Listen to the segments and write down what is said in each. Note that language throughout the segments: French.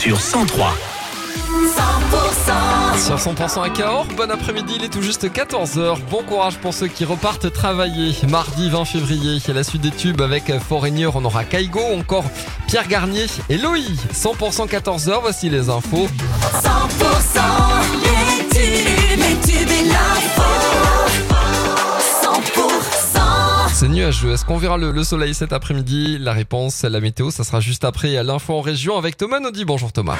sur 103. 100% Sur 100% à Cahors, bon après-midi, il est tout juste 14h. Bon courage pour ceux qui repartent travailler. Mardi 20 février, à la suite des tubes avec Foreigner, on aura Kaigo, encore Pierre Garnier et Loï. 100% 14h, voici les infos. 100% C'est nuageux. Est-ce qu'on verra le, le soleil cet après-midi? La réponse, la météo, ça sera juste après à l'info en région avec Thomas Naudy. Bonjour Thomas.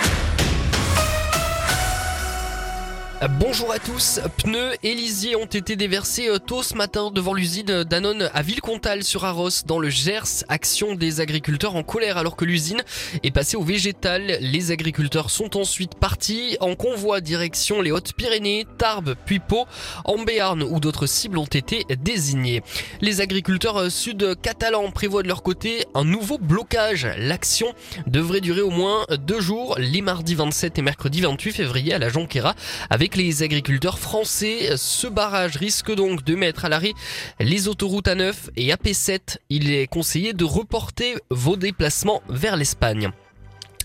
Bonjour à tous. Pneus et ont été déversés euh, tôt ce matin devant l'usine Danone à Villecontal sur Arros dans le Gers. Action des agriculteurs en colère alors que l'usine est passée au végétal. Les agriculteurs sont ensuite partis en convoi direction les Hautes-Pyrénées, Tarbes, puis Pau, en Béarn où d'autres cibles ont été désignées. Les agriculteurs euh, sud-catalans prévoient de leur côté un nouveau blocage. L'action devrait durer au moins deux jours, les mardis 27 et mercredi 28 février à la Jonquera avec les agriculteurs français. Ce barrage risque donc de mettre à l'arrêt les autoroutes A9 et AP7. Il est conseillé de reporter vos déplacements vers l'Espagne.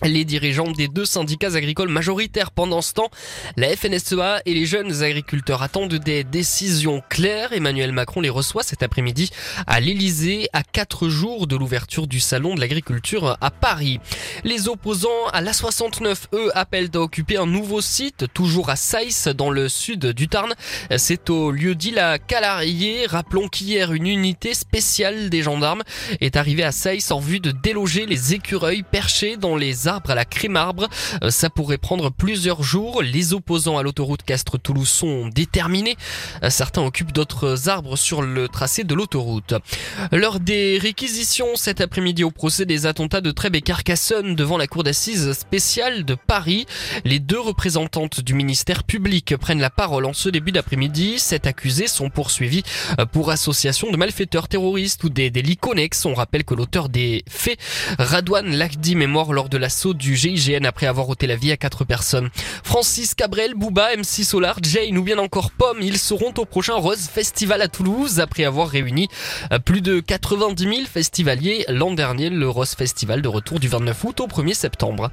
Les dirigeants des deux syndicats agricoles majoritaires pendant ce temps, la FNSEA et les jeunes agriculteurs attendent des décisions claires. Emmanuel Macron les reçoit cet après-midi à l'Elysée à quatre jours de l'ouverture du salon de l'agriculture à Paris. Les opposants à l'A69, eux, appellent à occuper un nouveau site, toujours à Saïs, dans le sud du Tarn. C'est au lieu dit la Calarié. Rappelons qu'hier, une unité spéciale des gendarmes est arrivée à Saïs en vue de déloger les écureuils perchés dans les à la crime-arbre. Euh, Ça pourrait prendre plusieurs jours. Les opposants à l'autoroute Castres-Toulouse sont déterminés. Euh, Certains occupent d'autres arbres sur le tracé de l'autoroute. Lors des réquisitions cet après-midi au procès des attentats de Trèbes et Carcassonne devant la cour d'assises spéciale de Paris, les deux représentantes du ministère public prennent la parole en ce début d'après-midi. Sept accusés sont poursuivis euh, pour association de malfaiteurs terroristes ou des délits connexes. On rappelle que l'auteur des faits, Radouane Lakdim, est mort lors de du GIGN après avoir ôté la vie à quatre personnes. Francis Cabrel, Booba, MC Solar, Jane ou bien encore Pomme, ils seront au prochain Rose Festival à Toulouse après avoir réuni euh, plus de 90 000 festivaliers l'an dernier, le Rose Festival de retour du 29 août au 1er septembre.